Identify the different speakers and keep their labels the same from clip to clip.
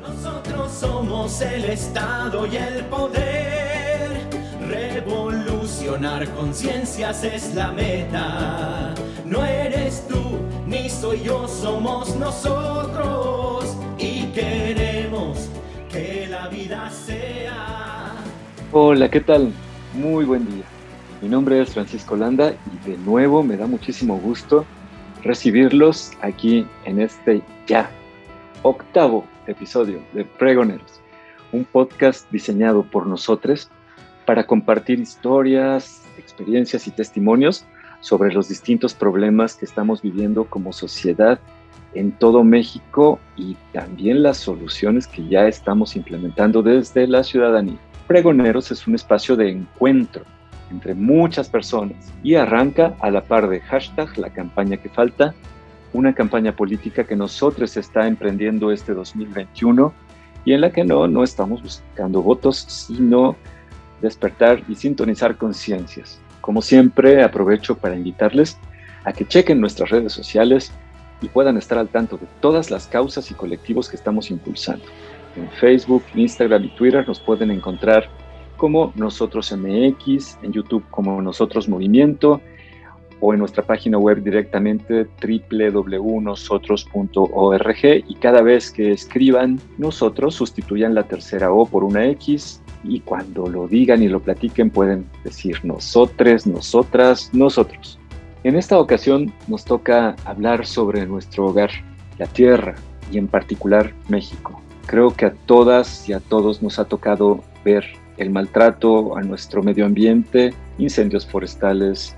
Speaker 1: Nosotros somos el Estado y el poder. Revolucionar conciencias es la meta. No eres tú ni soy yo, somos nosotros. Y queremos que la vida sea.
Speaker 2: Hola, ¿qué tal? Muy buen día. Mi nombre es Francisco Landa y de nuevo me da muchísimo gusto recibirlos aquí en este ya octavo episodio de Pregoneros, un podcast diseñado por nosotros para compartir historias, experiencias y testimonios sobre los distintos problemas que estamos viviendo como sociedad en todo México y también las soluciones que ya estamos implementando desde la ciudadanía. Pregoneros es un espacio de encuentro entre muchas personas y arranca a la par de hashtag la campaña que falta, una campaña política que nosotros está emprendiendo este 2021 y en la que no, no estamos buscando votos, sino despertar y sintonizar conciencias. Como siempre, aprovecho para invitarles a que chequen nuestras redes sociales y puedan estar al tanto de todas las causas y colectivos que estamos impulsando. En Facebook, Instagram y Twitter nos pueden encontrar como Nosotros MX, en YouTube como Nosotros Movimiento o en nuestra página web directamente www.nosotros.org y cada vez que escriban nosotros sustituyan la tercera O por una X y cuando lo digan y lo platiquen pueden decir nosotres, nosotras, nosotros. En esta ocasión nos toca hablar sobre nuestro hogar, la tierra y en particular México. Creo que a todas y a todos nos ha tocado ver el maltrato a nuestro medio ambiente, incendios forestales,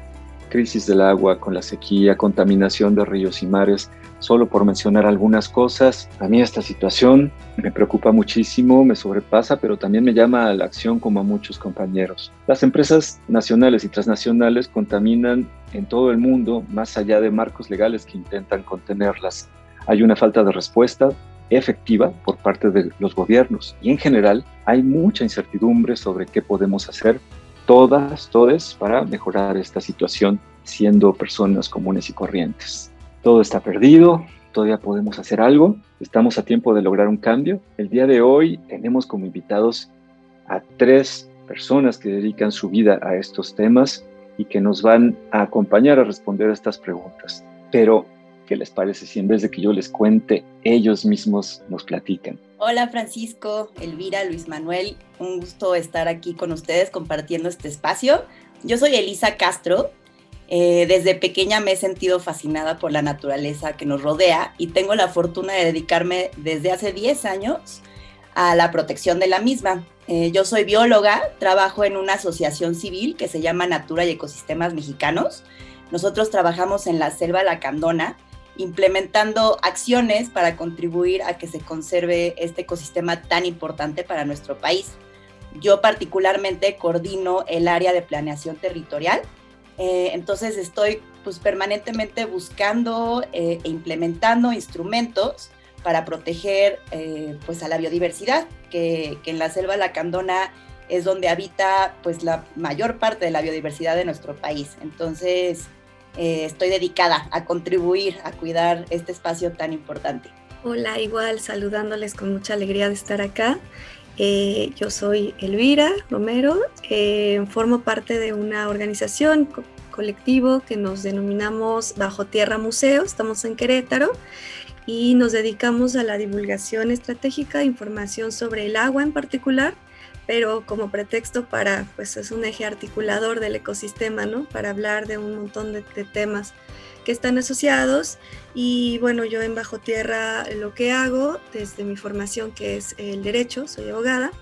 Speaker 2: crisis del agua con la sequía, contaminación de ríos y mares, solo por mencionar algunas cosas. A mí esta situación me preocupa muchísimo, me sobrepasa, pero también me llama a la acción como a muchos compañeros. Las empresas nacionales y transnacionales contaminan en todo el mundo, más allá de marcos legales que intentan contenerlas. Hay una falta de respuesta efectiva por parte de los gobiernos y en general hay mucha incertidumbre sobre qué podemos hacer todas, todes, para mejorar esta situación siendo personas comunes y corrientes. Todo está perdido, todavía podemos hacer algo, estamos a tiempo de lograr un cambio. El día de hoy tenemos como invitados a tres personas que dedican su vida a estos temas y que nos van a acompañar a responder a estas preguntas. Pero, ¿qué les parece si en vez de que yo les cuente, ellos mismos nos platican?
Speaker 3: Hola Francisco, Elvira, Luis Manuel, un gusto estar aquí con ustedes compartiendo este espacio. Yo soy Elisa Castro. Eh, desde pequeña me he sentido fascinada por la naturaleza que nos rodea y tengo la fortuna de dedicarme desde hace 10 años a la protección de la misma. Eh, yo soy bióloga, trabajo en una asociación civil que se llama Natura y Ecosistemas Mexicanos. Nosotros trabajamos en la selva lacandona implementando acciones para contribuir a que se conserve este ecosistema tan importante para nuestro país. Yo particularmente coordino el área de planeación territorial, eh, entonces estoy pues permanentemente buscando eh, e implementando instrumentos para proteger eh, pues a la biodiversidad, que, en la selva lacandona es donde habita pues la mayor parte de la biodiversidad de nuestro país. Entonces, eh, estoy dedicada a contribuir a cuidar este espacio tan importante.
Speaker 4: Hola, igual saludándoles con mucha alegría de estar acá. Eh, yo soy Elvira Romero, eh, formo parte de una organización co colectivo que nos denominamos Bajo Tierra Museo, estamos en Querétaro y nos dedicamos a la divulgación estratégica de información sobre el agua en particular pero como pretexto para, pues es un eje articulador del ecosistema, ¿no? Para hablar de un montón de, de, temas que están asociados. Y bueno, yo en Bajo Tierra lo que hago desde mi formación, que es el derecho, soy abogada,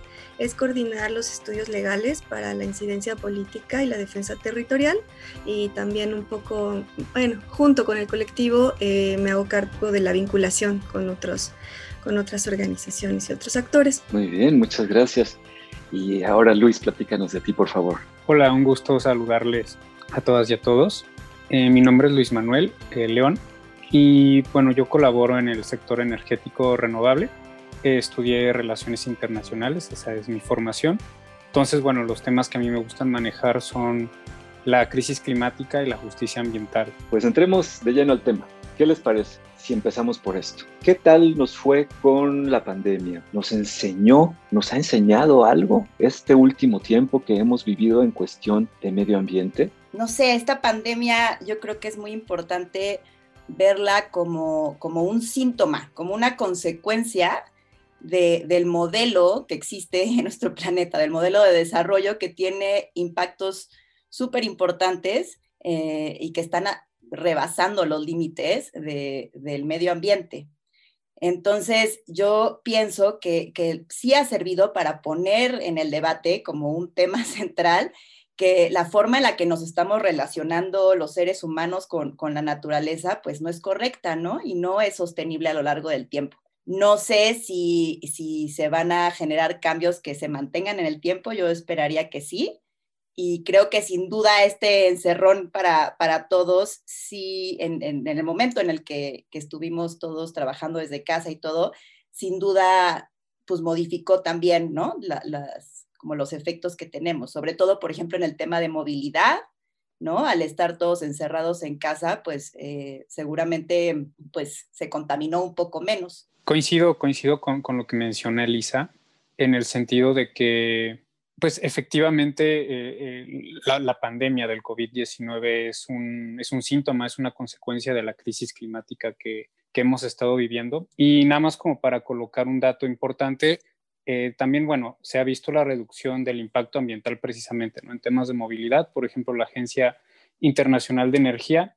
Speaker 4: es coordinar los estudios legales para la incidencia política y la defensa territorial y también un poco, bueno, junto con el colectivo eh, me hago cargo de la vinculación con otros con otras organizaciones y otros actores.
Speaker 2: Muy bien, muchas gracias. Y ahora Luis, platícanos de ti, por favor.
Speaker 5: Hola, un gusto saludarles a todas y a todos. Eh, mi nombre es Luis Manuel eh, León y bueno, yo colaboro en el sector energético renovable. estudié relaciones internacionales, esa es mi formación. Entonces, bueno, los temas que a mí me gustan manejar son la crisis climática y la justicia ambiental.
Speaker 2: Pues entremos de lleno al tema. ¿Qué les parece si empezamos por esto? ¿Qué tal nos fue con la pandemia? ¿Nos enseñó, nos ha enseñado algo este último tiempo que hemos vivido en cuestión de medio ambiente?
Speaker 3: No sé, esta pandemia yo creo que es muy importante verla como, como un síntoma, como una consecuencia del modelo que existe en nuestro planeta, del modelo de desarrollo que tiene impactos súper importantes eh, y que están rebasando los límites del medio ambiente. Entonces, yo pienso que, sí ha servido para poner en el debate como un tema central que la forma en la que nos estamos relacionando los seres humanos con, la naturaleza, pues no es correcta, ¿no? Y no es sostenible a lo largo del tiempo. No sé si, si se van a generar cambios que se mantengan en el tiempo, yo esperaría que sí, y creo que sin duda este encerrón para, para todos, sí, en, en, el momento en el que, que, estuvimos todos trabajando desde casa y todo, sin duda, pues modificó también, ¿no? las, como los efectos que tenemos, sobre todo, por ejemplo, en el tema de movilidad, ¿no? Al estar todos encerrados en casa, pues eh, seguramente pues se contaminó un poco menos.
Speaker 5: Coincido, coincido con, con lo que menciona Elisa, en el sentido de que pues efectivamente eh, eh, la, pandemia del COVID-19 es un, es un síntoma, es una consecuencia de la crisis climática que, que, hemos estado viviendo. Y nada más como para colocar un dato importante, eh, también, bueno, se ha visto la reducción del impacto ambiental precisamente en temas de movilidad. Por ejemplo, la Agencia Internacional de Energía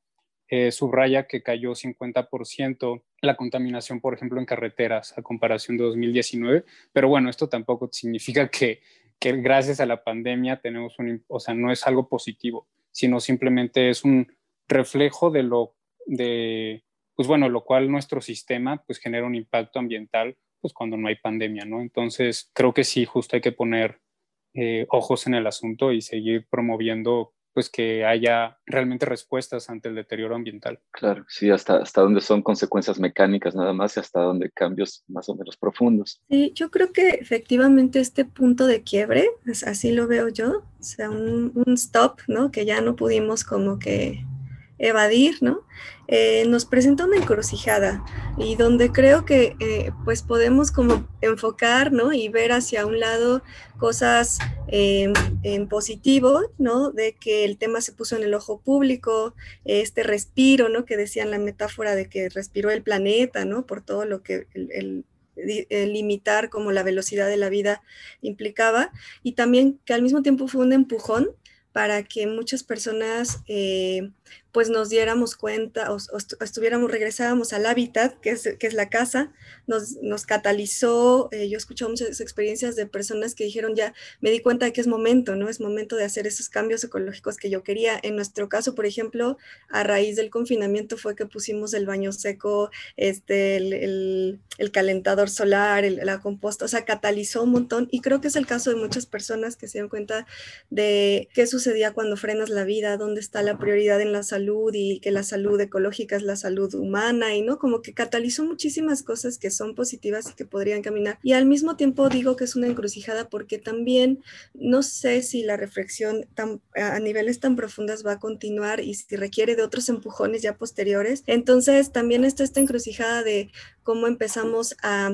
Speaker 5: subraya que cayó 50% la contaminación, por ejemplo, en carreteras a comparación de 2019. Pero bueno, esto tampoco significa que que gracias a la pandemia tenemos un, o sea, no es algo positivo, sino simplemente es un reflejo de lo, de, pues bueno, lo cual nuestro sistema pues genera un impacto ambiental pues cuando no hay pandemia, ¿no? Entonces creo que sí, justo hay que poner eh, ojos en el asunto y seguir promoviendo pues que haya realmente respuestas ante el deterioro ambiental.
Speaker 2: Claro, sí, hasta, hasta dónde son consecuencias mecánicas nada más y hasta dónde cambios más o menos profundos.
Speaker 4: Sí, yo creo que efectivamente este punto de quiebre, así lo veo yo, o sea, un, un stop, ¿no? Que ya no pudimos como que evadir, ¿no? Eh, nos presenta una encrucijada y donde creo que eh, pues podemos como enfocar, ¿no? Y ver hacia un lado cosas em, en positivo, ¿no? De que el tema se puso en el ojo público, este respiro, ¿no? Que decían la metáfora de que respiró el planeta, ¿no? Por todo lo que el, limitar como la velocidad de la vida implicaba y también que al mismo tiempo fue un empujón para que muchas personas eh, pues nos diéramos cuenta o, estuviéramos, regresáramos al hábitat, que es, que es la casa, nos, nos catalizó, eh, yo he escuchado muchas experiencias de personas que dijeron ya, me di cuenta de que es momento, ¿no? Es momento de hacer esos cambios ecológicos que yo quería. En nuestro caso, por ejemplo, a raíz del confinamiento fue que pusimos el baño seco, este, el, el, calentador solar, la composta, o sea, catalizó un montón y creo que es el caso de muchas personas que se dan cuenta de qué sucedía cuando frenas la vida, dónde está la prioridad en la salud y que la salud ecológica es la salud humana y no como que catalizó muchísimas cosas que son positivas y que podrían caminar. Y al mismo tiempo digo que es una encrucijada porque también no sé si la reflexión a niveles tan profundas va a continuar y si requiere de otros empujones ya posteriores. Entonces también está esta encrucijada de cómo empezamos a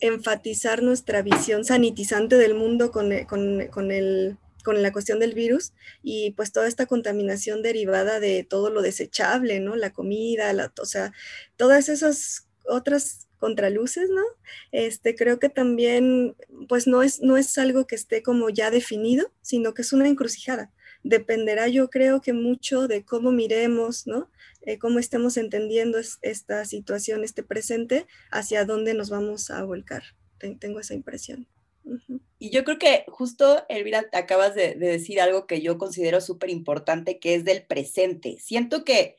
Speaker 4: enfatizar nuestra visión sanitizante del mundo con, con, con el con la cuestión del virus y pues toda esta contaminación derivada de todo lo desechable, ¿no? La comida, la, o sea, todas esas otras contraluces, ¿no? Este, creo que también, pues no es, no es algo que esté como ya definido, sino que es una encrucijada. Dependerá, yo creo que mucho de cómo miremos, ¿no? Eh, cómo estemos entendiendo esta situación, este presente, hacia dónde nos vamos a volcar. Tengo esa impresión.
Speaker 3: Y yo creo que justo, Elvira, acabas de, decir algo que yo considero súper importante, que es del presente. Siento que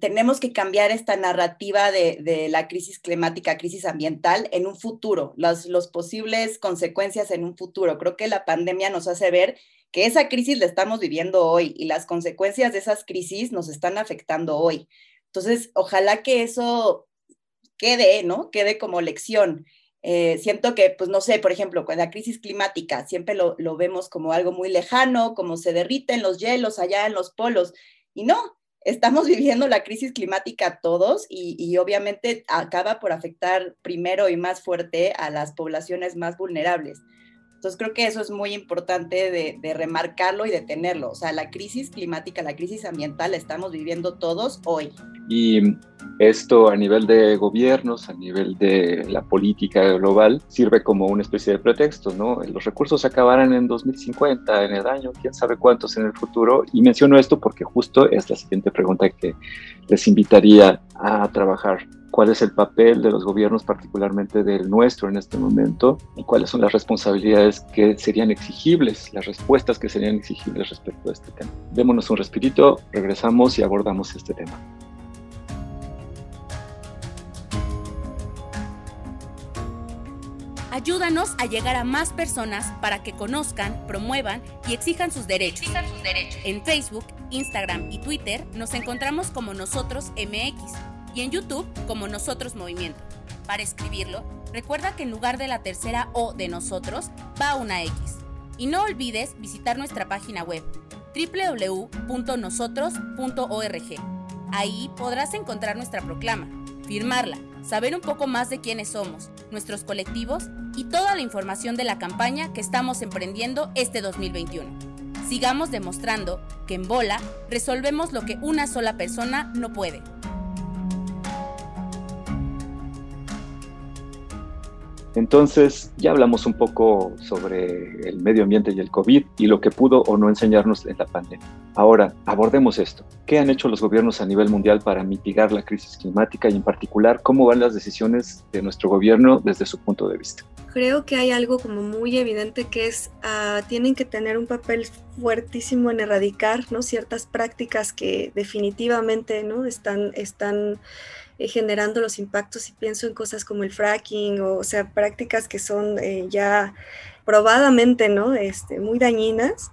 Speaker 3: tenemos que cambiar esta narrativa de, la crisis climática, crisis ambiental en un futuro, las los posibles consecuencias en un futuro. Creo que la pandemia nos hace ver que esa crisis la estamos viviendo hoy y las consecuencias de esas crisis nos están afectando hoy. Entonces, ojalá que eso quede, ¿no? Quede como lección. Eh, siento que, pues no sé, por ejemplo, con la crisis climática, siempre lo, lo, vemos como algo muy lejano, como se derriten los hielos allá en los polos. Y no, estamos viviendo la crisis climática todos y, obviamente acaba por afectar primero y más fuerte a las poblaciones más vulnerables. Entonces creo que eso es muy importante de, remarcarlo y de tenerlo. O sea, la crisis climática, la crisis ambiental la estamos viviendo todos hoy.
Speaker 2: Y esto a nivel de gobiernos, a nivel de la política global, sirve como una especie de pretexto, ¿no? Los recursos acabarán en 2050, en el año, quién sabe cuántos en el futuro. Y menciono esto porque justo es la siguiente pregunta que les invitaría a trabajar. ¿Cuál es el papel de los gobiernos, particularmente del nuestro en este momento? ¿Y cuáles son las responsabilidades que serían exigibles, las respuestas que serían exigibles respecto a este tema? Démonos un respirito, regresamos y abordamos este tema.
Speaker 6: Ayúdanos a llegar a más personas para que conozcan, promuevan y exijan sus derechos. En Facebook, Instagram y Twitter nos encontramos como Nosotros MX y en YouTube como Nosotros Movimiento. Para escribirlo, recuerda que en lugar de la tercera O de nosotros va una X. Y no olvides visitar nuestra página web www.nosotros.org. Ahí podrás encontrar nuestra proclama, firmarla, saber un poco más de quiénes somos, nuestros colectivos y toda la información de la campaña que estamos emprendiendo este 2021. Sigamos demostrando que en Bola resolvemos lo que una sola persona no puede.
Speaker 2: Entonces, ya hablamos un poco sobre el medio ambiente y el COVID y lo que pudo o no enseñarnos en la pandemia. Ahora, abordemos esto. ¿Qué han hecho los gobiernos a nivel mundial para mitigar la crisis climática y en particular cómo van las decisiones de nuestro gobierno desde su punto de vista?
Speaker 4: Creo que hay algo como muy evidente que es, uh, tienen que tener un papel fuertísimo en erradicar ¿no? ciertas prácticas que definitivamente ¿no? están, están eh, generando los impactos y pienso en cosas como el fracking o, sea, prácticas que son eh, ya probadamente, ¿no? Este, muy dañinas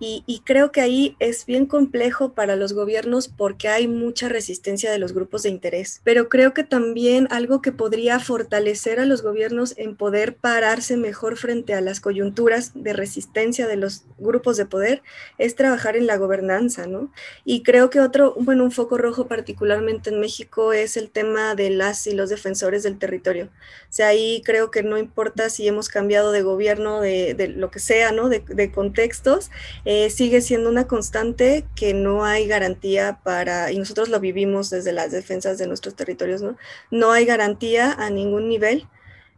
Speaker 4: y, creo que ahí es bien complejo para los gobiernos porque hay mucha resistencia de los grupos de interés. Pero creo que también algo que podría fortalecer a los gobiernos en poder pararse mejor frente a las coyunturas de resistencia de los grupos de poder es trabajar en la gobernanza, ¿no? Y creo que otro, bueno, un foco rojo particularmente en México es el tema de las y los defensores del territorio. O sea, ahí creo que no importa si hemos cambiado de gobierno, de, lo que sea, ¿no? De, de contextos. Sigue siendo una constante que no hay garantía para, y nosotros lo vivimos desde las defensas de nuestros territorios, ¿no? No hay garantía a ningún nivel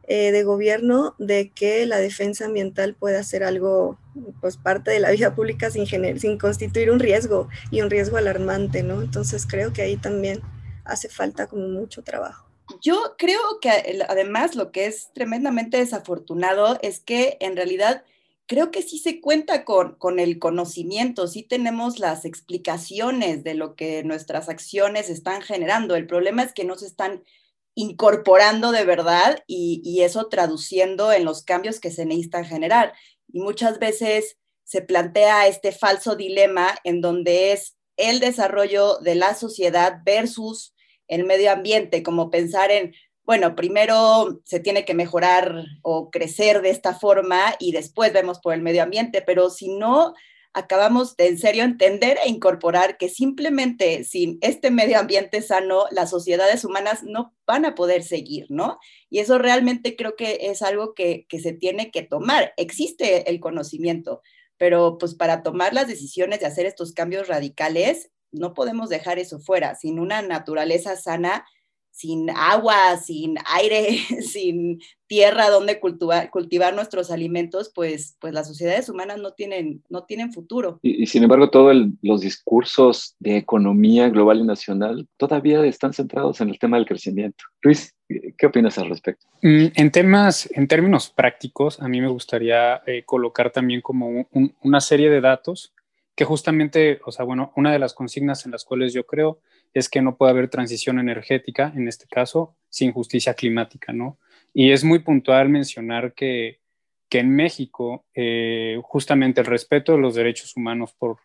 Speaker 4: eh, de gobierno de que la defensa ambiental pueda ser algo, pues parte de la vida pública sin, sin constituir un riesgo y un riesgo alarmante, ¿no? Entonces creo que ahí también hace falta como mucho trabajo.
Speaker 3: Yo creo que además lo que es tremendamente desafortunado es que en realidad creo que sí se cuenta con, con el conocimiento, sí tenemos las explicaciones de lo que nuestras acciones están generando. El problema es que no se están incorporando de verdad y, y, eso traduciendo en los cambios que se necesitan generar. Y muchas veces se plantea este falso dilema en donde es el desarrollo de la sociedad versus el medio ambiente, como pensar en, bueno, primero se tiene que mejorar o crecer de esta forma y después vemos por el medio ambiente, pero si no acabamos de en serio entender e incorporar que simplemente sin este medio ambiente sano, las sociedades humanas no van a poder seguir, ¿no? Y eso realmente creo que es algo que, se tiene que tomar. Existe el conocimiento, pero pues para tomar las decisiones de hacer estos cambios radicales, no podemos dejar eso fuera. Sin una naturaleza sana, sin agua, sin aire, sin tierra donde cultivar, cultivar nuestros alimentos, pues, pues las sociedades humanas no tienen, no tienen futuro.
Speaker 2: Y, sin embargo, todos los discursos de economía global y nacional todavía están centrados en el tema del crecimiento. Luis, ¿qué opinas al respecto?
Speaker 5: Mm, en temas, en términos prácticos, a mí me gustaría eh, colocar también como una serie de datos que justamente, o sea, bueno, una de las consignas en las cuales yo creo es que no puede haber transición energética, en este caso, sin justicia climática, ¿no? Y es muy puntual mencionar que, que en México, eh, justamente el respeto de los derechos humanos por,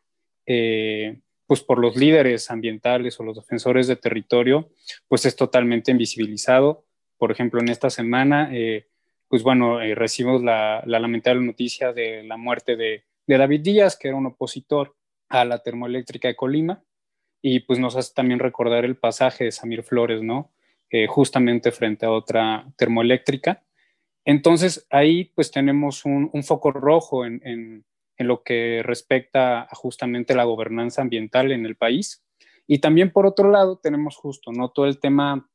Speaker 5: eh, pues por los líderes ambientales o los defensores de territorio, pues es totalmente invisibilizado. Por ejemplo, en esta semana, eh, pues bueno, recibimos la, la, lamentable noticia de la muerte de, de David Díaz, que era un opositor a la termoeléctrica de Colima, y pues nos hace también recordar el pasaje de Samir Flores, ¿no? Eh, justamente frente a otra termoeléctrica. Entonces ahí pues tenemos un, foco rojo en, en, lo que respecta a justamente la gobernanza ambiental en el país. Y también por otro lado tenemos justo, ¿no? Todo el tema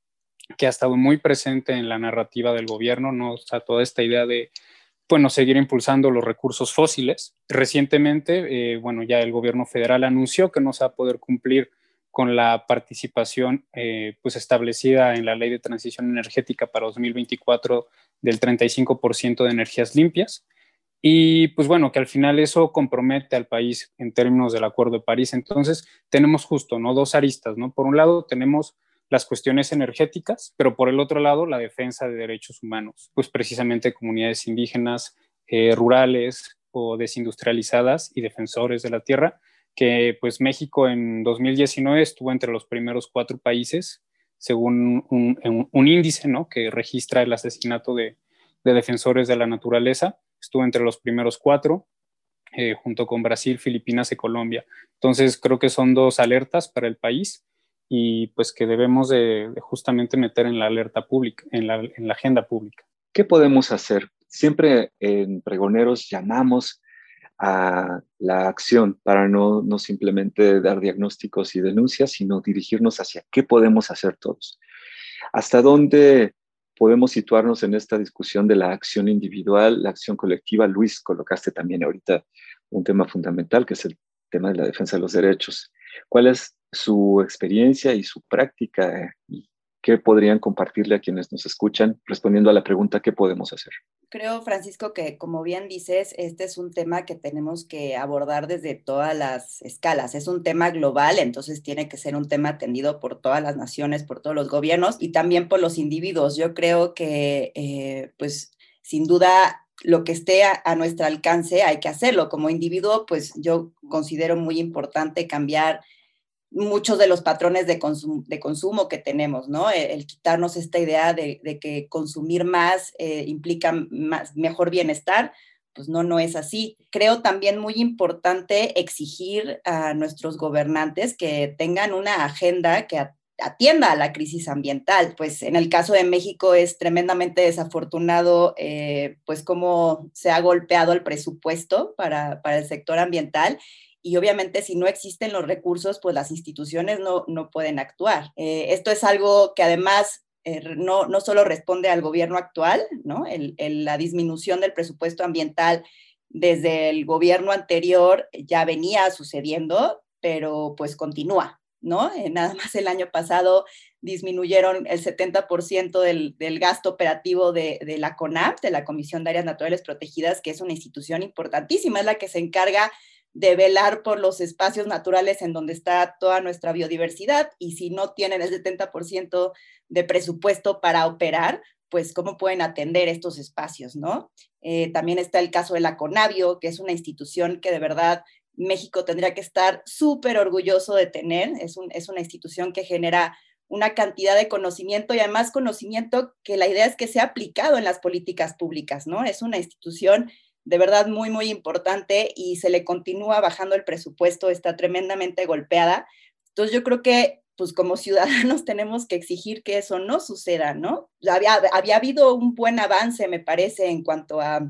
Speaker 5: que ha estado muy presente en la narrativa del gobierno, ¿no? O sea, toda esta idea de, bueno, seguir impulsando los recursos fósiles. Recientemente, eh, bueno, ya el gobierno federal anunció que no se va a poder cumplir con la participación eh, pues establecida en la ley de transición energética para 2024 del 35% de energías limpias. Y pues bueno, que al final eso compromete al país en términos del Acuerdo de París. Entonces tenemos justo, ¿no? Dos aristas, ¿no? Por un lado tenemos las cuestiones energéticas, pero por el otro lado la defensa de derechos humanos, pues precisamente comunidades indígenas, eh, rurales o desindustrializadas y defensores de la tierra que pues México en 2019 estuvo entre los primeros cuatro países, según un, índice ¿no? que registra el asesinato de, defensores de la naturaleza, estuvo entre los primeros cuatro, eh, junto con Brasil, Filipinas y Colombia. Entonces creo que son dos alertas para el país y pues que debemos de, justamente meter en la alerta pública, en la, en la agenda pública.
Speaker 2: ¿Qué podemos hacer? Siempre en Pregoneros llamamos a la acción para no, no simplemente dar diagnósticos y denuncias, sino dirigirnos hacia qué podemos hacer todos. ¿Hasta dónde podemos situarnos en esta discusión de la acción individual, la acción colectiva? Luis, colocaste también ahorita un tema fundamental, que es el tema de la defensa de los derechos. ¿Cuál es su experiencia y su práctica y ¿Qué podrían compartirle a quienes nos escuchan respondiendo a la pregunta ¿qué podemos hacer?
Speaker 3: Creo, Francisco, que como bien dices, este es un tema que tenemos que abordar desde todas las escalas. Es un tema global, entonces tiene que ser un tema atendido por todas las naciones, por todos los gobiernos y también por los individuos. Yo creo que, eh, pues, sin duda lo que esté a, nuestro alcance hay que hacerlo. Como individuo, pues yo considero muy importante cambiar muchos de los patrones de, de consumo que tenemos, ¿no? El, quitarnos esta idea de, que consumir más eh, implica más, mejor bienestar, pues no, no es así. Creo también muy importante exigir a nuestros gobernantes que tengan una agenda que atienda a la crisis ambiental. Pues en el caso de México es tremendamente desafortunado, eh, pues cómo se ha golpeado el presupuesto para, para el sector ambiental y obviamente si no existen los recursos, pues las instituciones no, no pueden actuar. Eh, esto es algo que además eh, no, no solo responde al gobierno actual, ¿no? La disminución del presupuesto ambiental desde el gobierno anterior ya venía sucediendo, pero pues continúa, ¿no? Eh, nada más el año pasado disminuyeron el 70% del, del, gasto operativo de, de, la CONAP, de la Comisión de Áreas Naturales Protegidas, que es una institución importantísima, es la que se encarga de velar por los espacios naturales en donde está toda nuestra biodiversidad y si no tienen el 70% de presupuesto para operar, pues cómo pueden atender estos espacios, ¿no? Eh, también está el caso de la Conavio, que es una institución que de verdad México tendría que estar súper orgulloso de tener. Es, es una institución que genera una cantidad de conocimiento y además conocimiento que la idea es que sea aplicado en las políticas públicas, ¿no? Es una institución de verdad muy, muy importante y se le continúa bajando el presupuesto, está tremendamente golpeada. Entonces yo creo que pues como ciudadanos tenemos que exigir que eso no suceda, ¿no? Había, había habido un buen avance, me parece, en cuanto a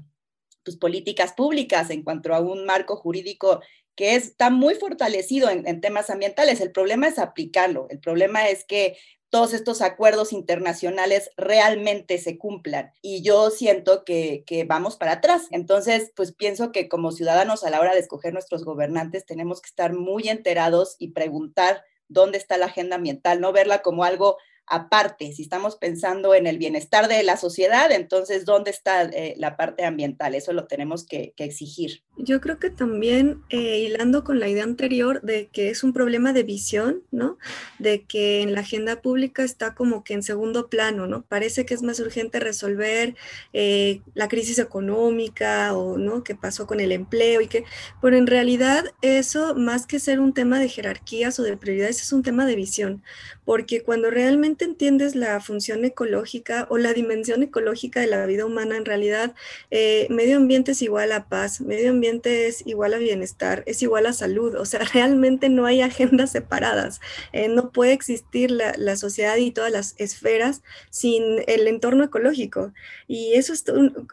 Speaker 3: pues, políticas públicas, en cuanto a un marco jurídico que está muy fortalecido en, en, temas ambientales. El problema es aplicarlo. El problema es que todos estos acuerdos internacionales realmente se cumplan. Y yo siento que, vamos para atrás. Entonces, pues pienso que como ciudadanos a la hora de escoger nuestros gobernantes tenemos que estar muy enterados y preguntar dónde está la agenda ambiental, no verla como algo aparte. Si estamos pensando en el bienestar de la sociedad, entonces, ¿dónde está eh, la parte ambiental? Eso lo tenemos que, exigir.
Speaker 4: Yo creo que también, eh, hilando con la idea anterior de que es un problema de visión, ¿no? De que en la agenda pública está como que en segundo plano, ¿no? Parece que es más urgente resolver eh, la crisis económica o, ¿no? ¿Qué pasó con el empleo y que, pero en realidad eso, más que ser un tema de jerarquías o de prioridades, es un tema de visión, porque cuando realmente entiendes la función ecológica o la dimensión ecológica de la vida humana, en realidad eh, medio ambiente es igual a paz, medio ambiente es igual a bienestar, es igual a salud, o sea, realmente no hay agendas separadas, eh, no puede existir la, la, sociedad y todas las esferas sin el entorno ecológico. Y eso es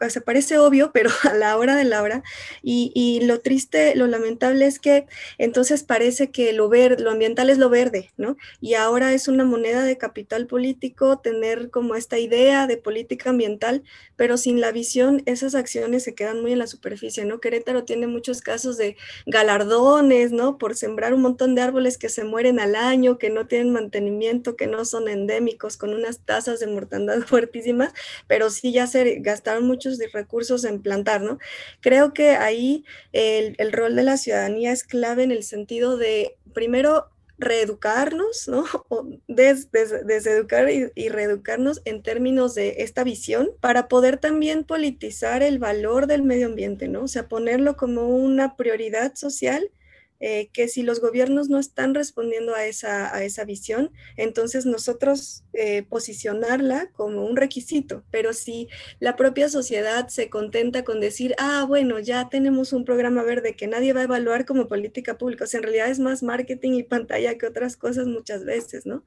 Speaker 4: se parece obvio, pero a la hora de la hora, y, y lo triste, lo lamentable es que entonces parece que lo, ver, lo ambiental es lo verde, ¿no? Y ahora es una moneda de capital político, tener como esta idea de política ambiental, pero sin la visión esas acciones se quedan muy en la superficie, ¿no? Querétaro tiene muchos casos de galardones, ¿no? Por sembrar un montón de árboles que se mueren al año, que no tienen mantenimiento, que no son endémicos, con unas tasas de mortandad fuertísimas, pero sí ya se gastaron muchos recursos en plantar, ¿no? Creo que ahí el, el rol de la ciudadanía es clave en el sentido de, primero, reeducarnos, ¿no? O deseducar y, y, reeducarnos en términos de esta visión para poder también politizar el valor del medio ambiente, ¿no? O sea, ponerlo como una prioridad social eh, que si los gobiernos no están respondiendo a esa, a esa visión, entonces nosotros eh, posicionarla como un requisito, pero si la propia sociedad se contenta con decir, ah, bueno, ya tenemos un programa verde que nadie va a evaluar como política pública, o sea, en realidad es más marketing y pantalla que otras cosas muchas veces, ¿no?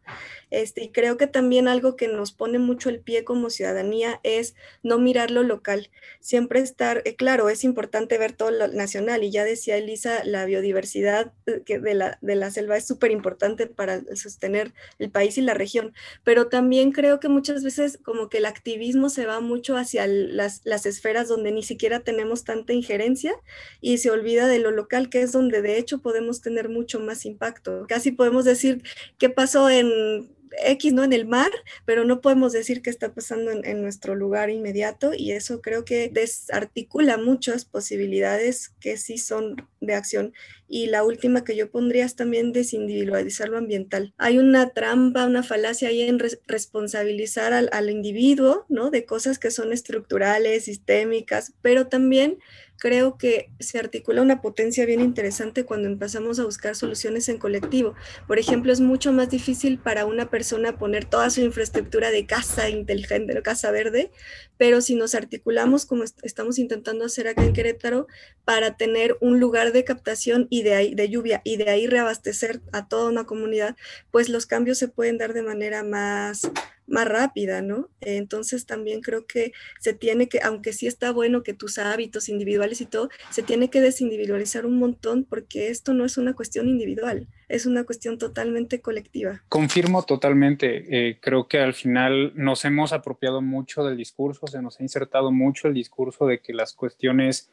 Speaker 4: Este, y creo que también algo que nos pone mucho el pie como ciudadanía es no mirar lo local, siempre estar, eh, claro, es importante ver todo lo nacional, y ya decía Elisa, la biodiversidad eh, que de, la, de la selva es súper importante para sostener el país y la región, pero también creo que muchas veces como que el activismo se va mucho hacia las, las esferas donde ni siquiera tenemos tanta injerencia y se olvida de lo local, que es donde de hecho podemos tener mucho más impacto. Casi podemos decir qué pasó en X, ¿no? En el mar, pero no podemos decir qué está pasando en, nuestro lugar inmediato y eso creo que desarticula muchas posibilidades que sí son de acción. Y la última que yo pondría es también desindividualizar lo ambiental. Hay una trampa, una falacia ahí en responsabilizar al, al individuo, ¿no? De cosas que son estructurales, sistémicas, pero también creo que se articula una potencia bien interesante cuando empezamos a buscar soluciones en colectivo. Por ejemplo, es mucho más difícil para una persona poner toda su infraestructura de casa inteligente, casa verde, pero si nos articulamos como estamos intentando hacer acá en Querétaro para tener un lugar de captación y de, ahí, de lluvia y de ahí reabastecer a toda una comunidad, pues los cambios se pueden dar de manera más más rápida, ¿no? Entonces también creo que se tiene que, aunque sí está bueno que tus hábitos individuales y todo, se tiene que desindividualizar un montón porque esto no es una cuestión individual, es una cuestión totalmente colectiva.
Speaker 5: Confirmo totalmente, eh, creo que al final nos hemos apropiado mucho del discurso, se nos ha insertado mucho el discurso de que las cuestiones...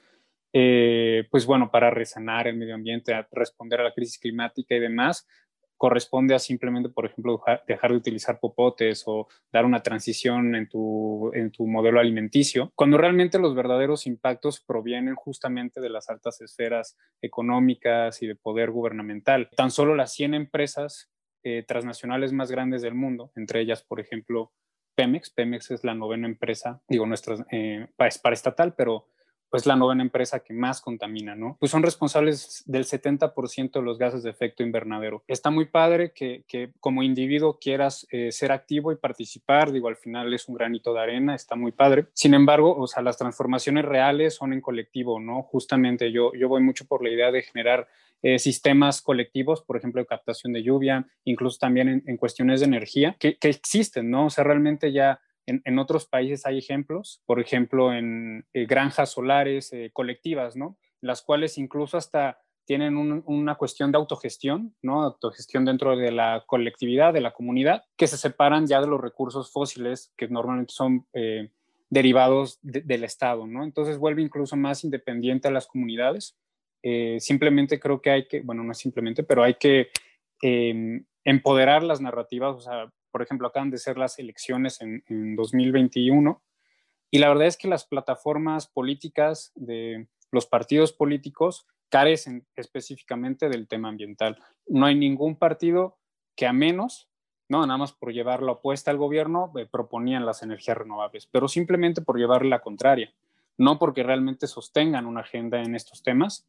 Speaker 5: Eh, pues bueno, para resanar el medio ambiente, responder a la crisis climática y demás, corresponde a simplemente, por ejemplo, dejar de utilizar popotes o dar una transición en tu, en tu modelo alimenticio, cuando realmente los verdaderos impactos provienen justamente de las altas esferas económicas y de poder gubernamental. Tan solo las 100 empresas eh, transnacionales más grandes del mundo, entre ellas, por ejemplo, Pemex. Pemex es la novena empresa, digo, nuestra, eh, es para estatal, pero pues la novena empresa que más contamina, ¿no? Pues son responsables del 70% de los gases de efecto invernadero. Está muy padre que, como individuo quieras eh, ser activo y participar, digo, al final es un granito de arena, está muy padre. Sin embargo, o sea, las transformaciones reales son en colectivo, ¿no? Justamente yo, yo voy mucho por la idea de generar eh, sistemas colectivos, por ejemplo, de captación de lluvia, incluso también en, cuestiones de energía, que, que, existen, ¿no? O sea, realmente ya en, otros países hay ejemplos, por ejemplo, en eh, granjas solares eh, colectivas, ¿no? Las cuales incluso hasta tienen una cuestión de autogestión, ¿no? Autogestión dentro de la colectividad, de la comunidad, que se separan ya de los recursos fósiles que normalmente son eh, derivados del Estado, ¿no? Entonces vuelve incluso más independiente a las comunidades. simplemente creo que hay que, bueno, no simplemente, pero hay que em, empoderar las narrativas, o sea, por ejemplo, acaban de ser las elecciones en, 2021 y la verdad es que las plataformas políticas de los partidos políticos carecen específicamente del tema ambiental. No hay ningún partido que a menos, no, nada más por llevar la opuesta al gobierno, eh, proponían las energías renovables, pero simplemente por llevar la contraria, no porque realmente sostengan una agenda en estos temas,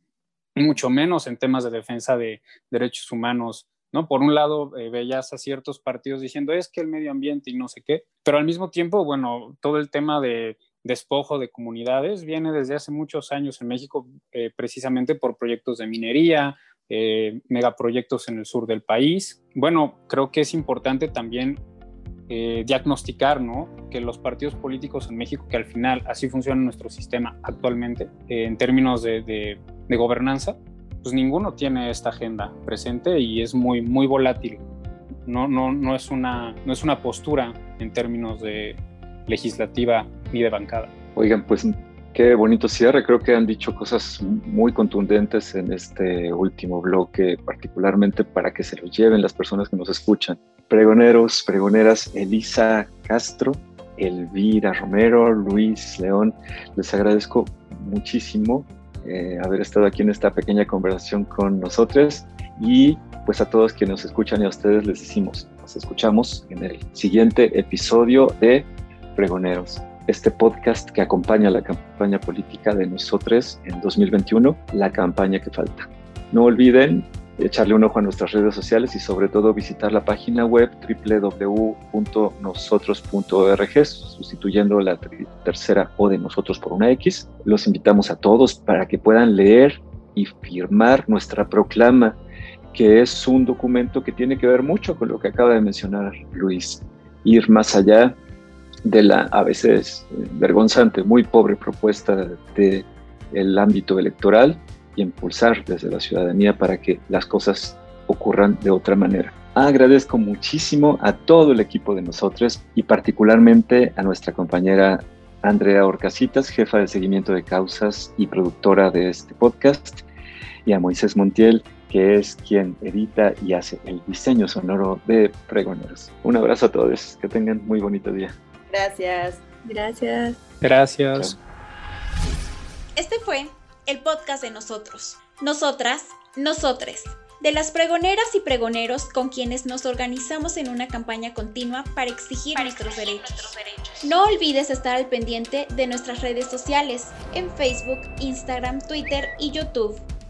Speaker 5: mucho menos en temas de defensa de derechos humanos Por un lado, eh, veías a ciertos partidos diciendo es que el medio ambiente y no sé qué, pero al mismo tiempo, bueno, todo el tema de despojo de comunidades viene desde hace muchos años en México eh, precisamente por proyectos de minería, eh, megaproyectos en el sur del país. Bueno, creo que es importante también diagnosticar ¿no? que los partidos políticos en México, que al final así funciona nuestro sistema actualmente en términos de gobernanza, pues ninguno tiene esta agenda presente y es muy, muy volátil. No, no, no, es una, no es una postura en términos de legislativa ni de bancada.
Speaker 2: Oigan, pues qué bonito cierre. Creo que han dicho cosas muy contundentes en este último bloque, particularmente para que se lo lleven las personas que nos escuchan. Pregoneros, pregoneras, Elisa Castro, Elvira Romero, Luis León, les agradezco muchísimo eh, haber estado aquí en esta pequeña conversación con nosotros y pues a todos quienes nos escuchan y a ustedes les decimos, nos escuchamos en el siguiente episodio de Pregoneros, este podcast que acompaña la campaña política de nosotros en 2021, la campaña que falta. No olviden echarle un ojo a nuestras redes sociales y sobre todo visitar la página web www.nosotros.org, sustituyendo la tercera O de nosotros por una X. Los invitamos a todos para que puedan leer y firmar nuestra proclama, que es un documento que tiene que ver mucho con lo que acaba de mencionar Luis, ir más allá de la a veces vergonzante, muy pobre propuesta del el ámbito electoral y impulsar desde la ciudadanía para que las cosas ocurran de otra manera. Agradezco muchísimo a todo el equipo de nosotros y particularmente a nuestra compañera Andrea Orcasitas, jefa de seguimiento de causas y productora de este podcast, y a Moisés Montiel, que es quien edita y hace el diseño sonoro de Pregoneros. Un abrazo a todos, que tengan muy bonito día.
Speaker 3: Gracias.
Speaker 4: Gracias.
Speaker 5: Gracias.
Speaker 7: Este fue el podcast de nosotros. Nosotras, nosotres. De las pregoneras y pregoneros con quienes nos organizamos en una campaña continua para exigir, nuestros, derechos. No olvides estar al pendiente de nuestras redes sociales en Facebook, Instagram, Twitter y YouTube.